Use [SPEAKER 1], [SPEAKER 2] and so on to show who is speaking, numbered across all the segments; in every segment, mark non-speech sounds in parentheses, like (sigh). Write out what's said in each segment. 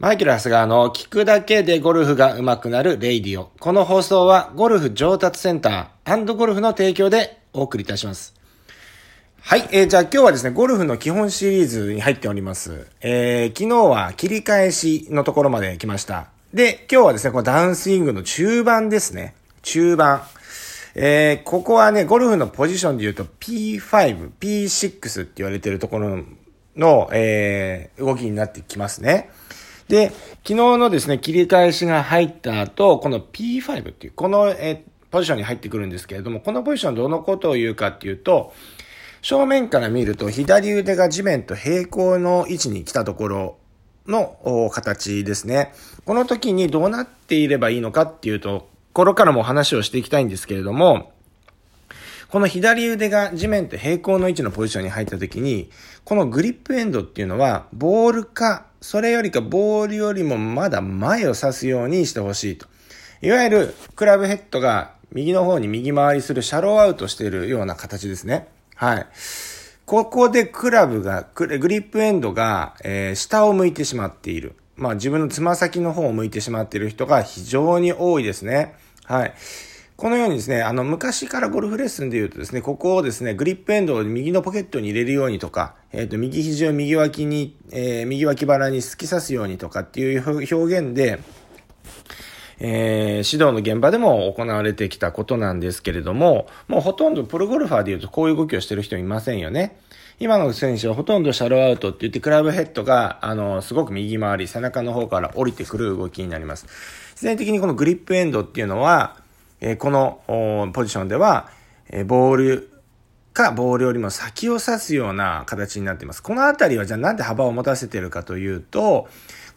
[SPEAKER 1] マイケル・ハスガーの聞くだけでゴルフが上手くなるレイディオ。この放送はゴルフ上達センターゴルフの提供でお送りいたします。はい。えー、じゃあ今日はですね、ゴルフの基本シリーズに入っております。えー、昨日は切り返しのところまで来ました。で、今日はですね、このダウンスイングの中盤ですね。中盤。えー、ここはね、ゴルフのポジションで言うと P5、P6 って言われてるところの、えー、動きになってきますね。で、昨日のですね、切り返しが入った後、この P5 っていう、この、えポジションに入ってくるんですけれども、このポジションどのことを言うかっていうと、正面から見ると左腕が地面と平行の位置に来たところの形ですね。この時にどうなっていればいいのかっていうと、これからも話をしていきたいんですけれども、この左腕が地面と平行の位置のポジションに入った時に、このグリップエンドっていうのは、ボールか、それよりかボールよりもまだ前を指すようにしてほしいと。いわゆる、クラブヘッドが右の方に右回りするシャローアウトしているような形ですね。はい。ここでクラブが、グリップエンドが、えー、下を向いてしまっている。まあ自分のつま先の方を向いてしまっている人が非常に多いですね。はい。このようにですね、あの、昔からゴルフレッスンで言うとですね、ここをですね、グリップエンドを右のポケットに入れるようにとか、えっ、ー、と、右肘を右脇に、えー、右脇腹に突き刺すようにとかっていう表現で、えー、指導の現場でも行われてきたことなんですけれども、もうほとんどプロゴルファーで言うとこういう動きをしてる人いませんよね。今の選手はほとんどシャローアウトって言って、クラブヘッドが、あの、すごく右回り、背中の方から降りてくる動きになります。自然的にこのグリップエンドっていうのは、えこのポジションでは、えボールかボールよりも先を指すような形になっています。このあたりはじゃあなんで幅を持たせてるかというと、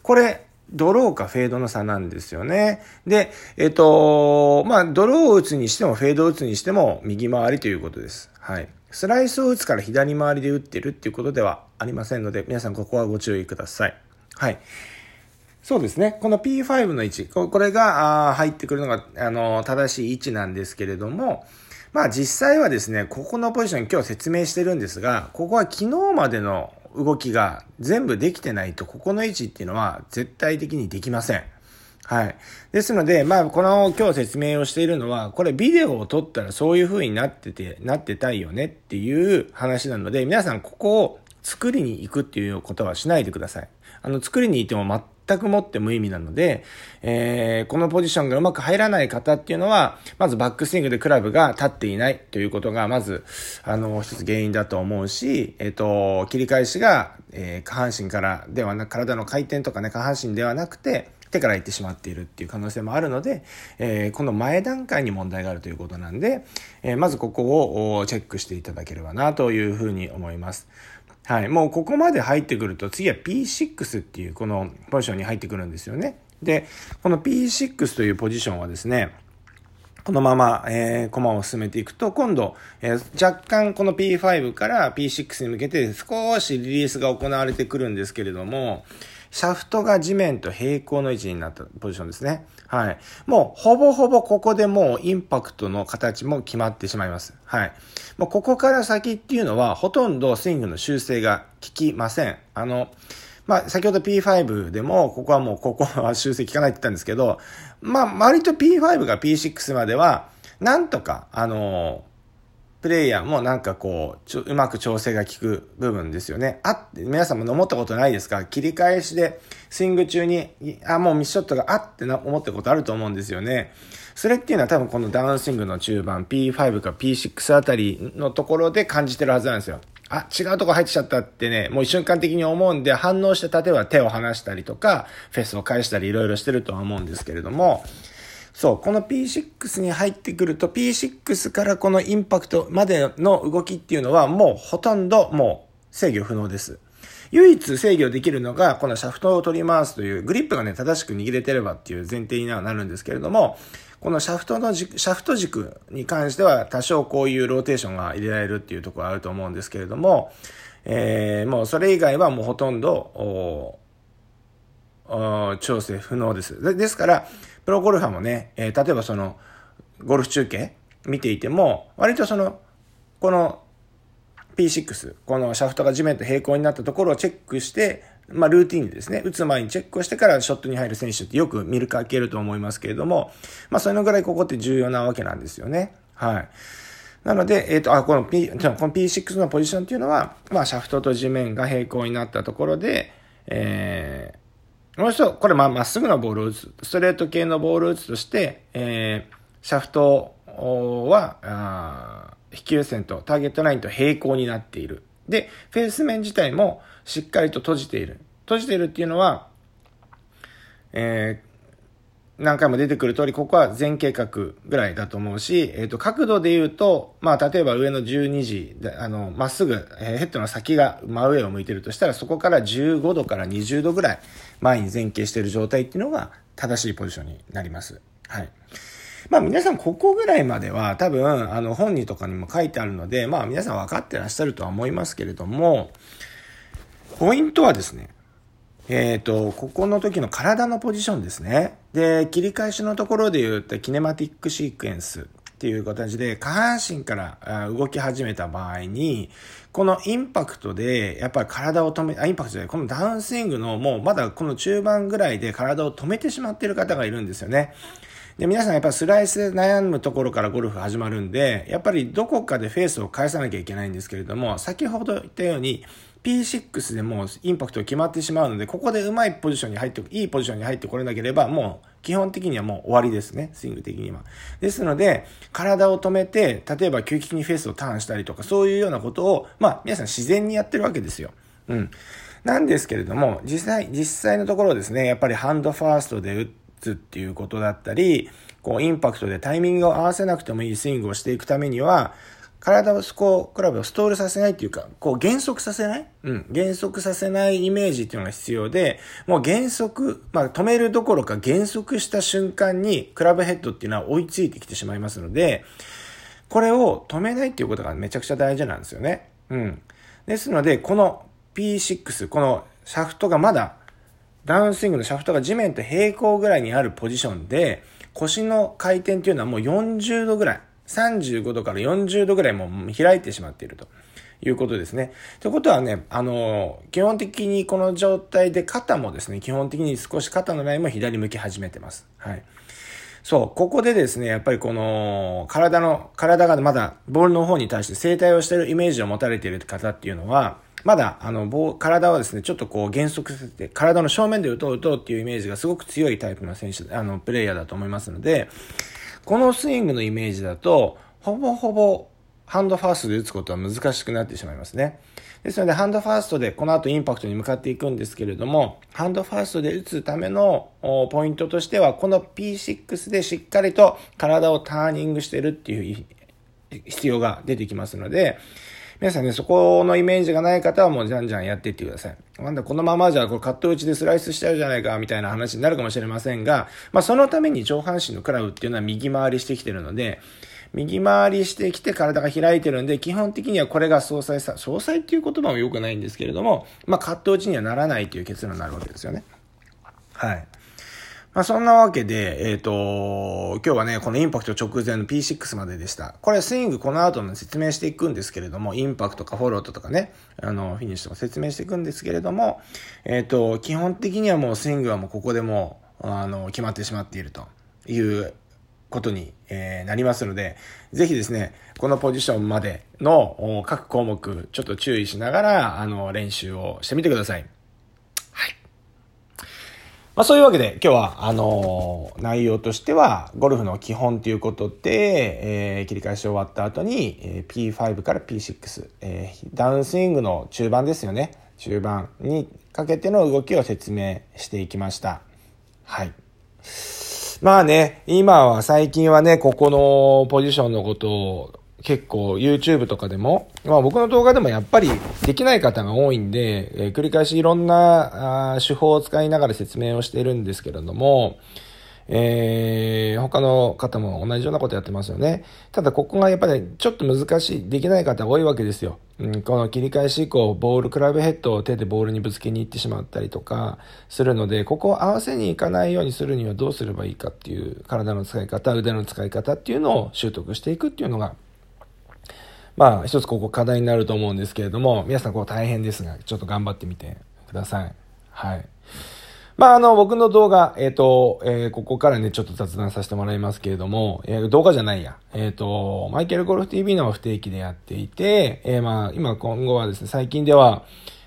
[SPEAKER 1] これ、ドローかフェードの差なんですよね。で、えっ、と、まあ、ドローを打つにしてもフェードを打つにしても右回りということです。はい。スライスを打つから左回りで打ってるっていうことではありませんので、皆さんここはご注意ください。はい。そうですね。この P5 の位置、これが入ってくるのが、あの、正しい位置なんですけれども、まあ実際はですね、ここのポジション今日説明してるんですが、ここは昨日までの動きが全部できてないと、ここの位置っていうのは絶対的にできません。はい。ですので、まあ、この今日説明をしているのは、これビデオを撮ったらそういう風になってて、なってたいよねっていう話なので、皆さんここを作りに行くっていうことはしないでください。あの、作りに行っても全くもって無意味なので、えー、このポジションがうまく入らない方っていうのは、まずバックスイングでクラブが立っていないということが、まず、あの、一つ原因だと思うし、えっ、ー、と、切り返しが、えー、下半身からではなく、体の回転とかね、下半身ではなくて、手から行ってしまっているっていう可能性もあるので、えー、この前段階に問題があるということなんで、えー、まずここをチェックしていただければなというふうに思います。はい。もうここまで入ってくると、次は P6 っていうこのポジションに入ってくるんですよね。で、この P6 というポジションはですね、このまま、えー、コマを進めていくと、今度、えー、若干この P5 から P6 に向けて少しリリースが行われてくるんですけれども、シャフトが地面と平行の位置になったポジションですね。はい。もう、ほぼほぼここでもうインパクトの形も決まってしまいます。はい。もうここから先っていうのは、ほとんどスイングの修正が効きません。あの、まあ、先ほど P5 でも、ここはもう、ここは修正効かないって言ったんですけど、まあ、割と P5 が P6 までは、なんとか、あのプレイヤーもなんかこう、ちょうまく調整が効く部分ですよね。あって、皆さんも思ったことないですか？切り返しで、スイング中に、あ、もうミスショットがあってな思ったことあると思うんですよね。それっていうのは多分このダウンスイングの中盤、P5 か P6 あたりのところで感じてるはずなんですよ。あ、違うとこ入っちゃったってね、もう瞬間的に思うんで反応して例えば手を離したりとか、フェスを返したりいろいろしてるとは思うんですけれども、そう、この P6 に入ってくると P6 からこのインパクトまでの動きっていうのはもうほとんどもう制御不能です。唯一制御できるのが、このシャフトを取り回すという、グリップがね、正しく握れてればっていう前提にはなるんですけれども、このシャフトの軸、シャフト軸に関しては多少こういうローテーションが入れられるっていうところがあると思うんですけれども、えー、もうそれ以外はもうほとんど、調整不能です。ですから、プロゴルファーもね、えー、例えばその、ゴルフ中継見ていても、割とその、この P6、このシャフトが地面と平行になったところをチェックして、まあ、ルーティンでですね、打つ前にチェックをしてからショットに入る選手ってよく見るかけると思いますけれども、まあ、そのぐらいここって重要なわけなんですよね。はい。なので、えっ、ー、と、あ、この P、この P6 のポジションっていうのは、まあ、シャフトと地面が平行になったところで、えー、もう一度、これま、っすぐのボールを打つ、ストレート系のボールを打つとして、えー、シャフトは、あ飛球線とターゲットラインと平行になっている。で、フェース面自体もしっかりと閉じている。閉じているっていうのは、えー、何回も出てくる通り、ここは前計画ぐらいだと思うし、えっ、ー、と、角度で言うと、まあ、例えば上の12時で、あの、まっすぐ、えー、ヘッドの先が真上を向いてるとしたら、そこから15度から20度ぐらい前に前傾している状態っていうのが正しいポジションになります。はい。まあ皆さんここぐらいまでは多分あの本人とかにも書いてあるので、まあ皆さん分かってらっしゃるとは思いますけれども、ポイントはですね、えっ、ー、と、ここの時の体のポジションですね。で、切り返しのところで言ったキネマティックシークエンスっていう形で、下半身から動き始めた場合に、このインパクトで、やっぱり体を止め、あ、インパクトじゃない、このダウンスイングのもうまだこの中盤ぐらいで体を止めてしまっている方がいるんですよね。で、皆さんやっぱスライスで悩むところからゴルフ始まるんで、やっぱりどこかでフェースを返さなきゃいけないんですけれども、先ほど言ったように、P6 でもうインパクト決まってしまうので、ここでうまいポジションに入って、いいポジションに入ってこれなければ、もう基本的にはもう終わりですね、スイング的には。ですので、体を止めて、例えば急激にフェースをターンしたりとか、そういうようなことを、まあ、皆さん自然にやってるわけですよ。うん。なんですけれども、実際、実際のところですね、やっぱりハンドファーストで打つっていうことだったり、こう、インパクトでタイミングを合わせなくてもいいスイングをしていくためには、体をこう、クラブをストールさせないっていうか、こう減速させない？うん。減速させないイメージっていうのが必要で、もう減速、まあ止めるどころか減速した瞬間にクラブヘッドっていうのは追いついてきてしまいますので、これを止めないっていうことがめちゃくちゃ大事なんですよね。うん。ですので、この P6、このシャフトがまだ、ダウンスイングのシャフトが地面と平行ぐらいにあるポジションで、腰の回転っていうのはもう40度ぐらい。35度から40度ぐらいも開いてしまっているということですね。ということはね、あの、基本的にこの状態で肩もですね、基本的に少し肩のラインも左向き始めてます。はい。そう、ここでですね、やっぱりこの、体の、体がまだボールの方に対して正対をしているイメージを持たれている方っていうのは、まだ、あの、体はですね、ちょっとこう減速させて、体の正面で打とう打とうっていうイメージがすごく強いタイプの選手、あの、プレイヤーだと思いますので、このスイングのイメージだと、ほぼほぼハンドファーストで打つことは難しくなってしまいますね。ですので、ハンドファーストでこの後インパクトに向かっていくんですけれども、ハンドファーストで打つためのポイントとしては、この P6 でしっかりと体をターニングしてるっていう必要が出てきますので、皆さんね、そこのイメージがない方はもうじゃんじゃんやっていってください。なんだ、このままじゃこれカット打ちでスライスしちゃうじゃないか、みたいな話になるかもしれませんが、まあそのために上半身のクラブっていうのは右回りしてきてるので、右回りしてきて体が開いてるんで、基本的にはこれが相殺さ、相殺っていう言葉も良くないんですけれども、まあカット打ちにはならないという結論になるわけですよね。はい。まあそんなわけで、えっ、ー、と、今日はね、このインパクト直前の P6 まででした。これスイングこの後の説明していくんですけれども、インパクトかフォローとかね、あの、フィニッシュとか説明していくんですけれども、えっ、ー、と、基本的にはもうスイングはもうここでもう、あの、決まってしまっているということに、えー、なりますので、ぜひですね、このポジションまでの各項目、ちょっと注意しながら、あの、練習をしてみてください。まあそういうわけで今日はあの、内容としてはゴルフの基本ということで、えー、切り返し終わった後に、えー、P5 から P6、えー、ダウンスイングの中盤ですよね。中盤にかけての動きを説明していきました。はい。まあね、今は最近はね、ここのポジションのことを結構 YouTube とかでも、まあ僕の動画でもやっぱりできない方が多いんで、えー、繰り返しいろんなあ手法を使いながら説明をしているんですけれども、えー、他の方も同じようなことやってますよね。ただここがやっぱりちょっと難しい、できない方多いわけですよ。うん、この切り返し以降、ボール、クラブヘッドを手でボールにぶつけに行ってしまったりとかするので、ここを合わせにいかないようにするにはどうすればいいかっていう体の使い方、腕の使い方っていうのを習得していくっていうのがまあ、一つここ課題になると思うんですけれども、皆さんこう大変ですが、ちょっと頑張ってみてください。はい。まあ、あの、僕の動画、えっ、ー、と、えー、ここからね、ちょっと雑談させてもらいますけれども、えー、動画じゃないや。えっ、と、マイケルゴルフ TV の不定期でやっていて、えまあ、今今後はですね、最近では、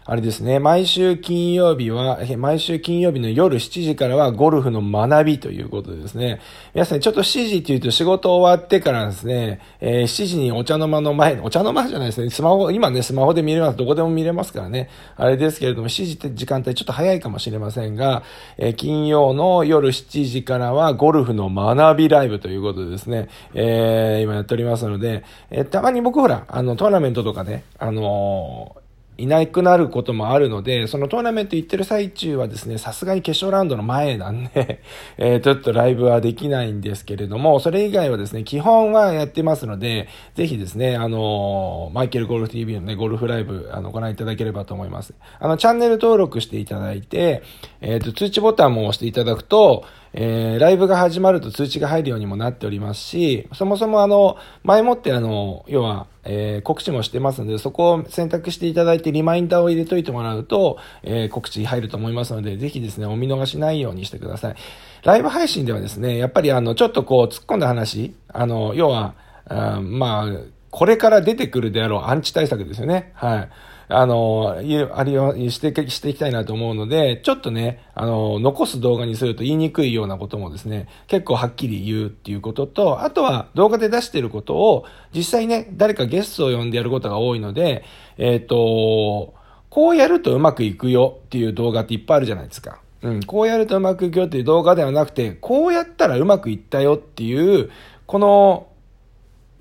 [SPEAKER 1] あれですね、毎週金曜日は、毎週金曜日の夜7時からはゴルフの学びということでですね、皆さんちょっと7時って言うと仕事終わってからですね、えー、7時にお茶の間の前、お茶の間じゃないですね、スマホ、今ね、スマホで見れます、どこでも見れますからね、あれですけれども、7時って時間帯ちょっと早いかもしれませんが、えー、金曜の夜7時からはゴルフの学びライブということでですね、えー、今やっておりますので、えー、たまに僕ほら、あの、トーナメントとかね、あのーいなくなることもあるので、そのトーナメント行ってる最中はですね、さすがに決勝ラウンドの前なんで (laughs) え、ちょっとライブはできないんですけれども、それ以外はですね、基本はやってますので、ぜひですね、あのー、マイケルゴルフ TV のね、ゴルフライブ、あの、ご覧いただければと思います。あの、チャンネル登録していただいて、えっ、ー、と、通知ボタンも押していただくと、えー、ライブが始まると通知が入るようにもなっておりますし、そもそもあの、前もってあの、要は、えー、告知もしてますので、そこを選択していただいてリマインダーを入れといてもらうと、えー、告知入ると思いますので、ぜひですね、お見逃しないようにしてください。ライブ配信ではですね、やっぱりあの、ちょっとこう、突っ込んだ話、あの、要は、あまあ、これから出てくるであろうアンチ対策ですよね。はい。あの、あれをしてしていきたいなと思うので、ちょっとね、あの、残す動画にすると言いにくいようなこともですね、結構はっきり言うっていうことと、あとは動画で出してることを、実際ね、誰かゲストを呼んでやることが多いので、えっ、ー、と、こうやるとうまくいくよっていう動画っていっぱいあるじゃないですか。うん、こうやるとうまくいくよっていう動画ではなくて、こうやったらうまくいったよっていう、この、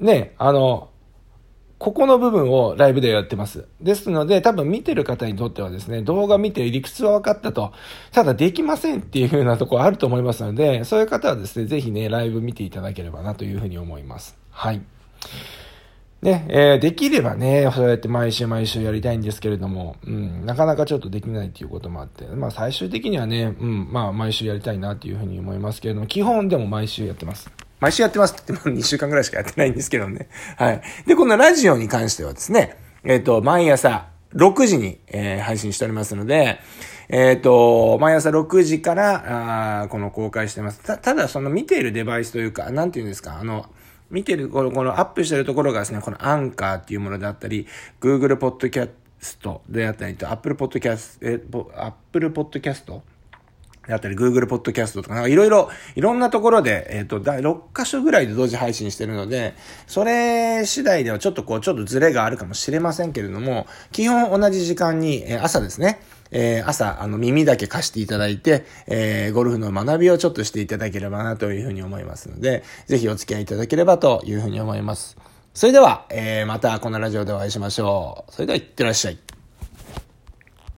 [SPEAKER 1] ね、あの、ここの部分をライブでやってます。ですので、多分見てる方にとってはですね、動画見て理屈は分かったと、ただできませんっていう風なとこあると思いますので、そういう方はですね、ぜひね、ライブ見ていただければなという風に思います。はい。ね、えー、できればね、そうやって毎週毎週やりたいんですけれども、うん、なかなかちょっとできないっていうこともあって、まあ最終的にはね、うん、まあ毎週やりたいなっていうふうに思いますけれども、基本でも毎週やってます。毎週やってますって言っても2週間ぐらいしかやってないんですけどね。はい。で、このラジオに関してはですね、えっ、ー、と、毎朝6時に、えー、配信しておりますので、えっ、ー、と、毎朝6時から、あこの公開してます。た、ただその見ているデバイスというか、なんていうんですか、あの、見てる、この、このアップしてるところがですね、このアンカーっていうものであったり、Google Podcast であったりと、Apple Podcast、え、Apple Podcast であったり、Google Podcast とか、いろいろ、いろんなところで、えっ、ー、と、第6箇所ぐらいで同時配信してるので、それ次第ではちょっとこう、ちょっとズレがあるかもしれませんけれども、基本同じ時間に、えー、朝ですね、えー、朝、あの、耳だけ貸していただいて、えー、ゴルフの学びをちょっとしていただければなというふうに思いますので、ぜひお付き合いいただければというふうに思います。それでは、えー、またこのラジオでお会いしましょう。それでは、いってらっしゃい。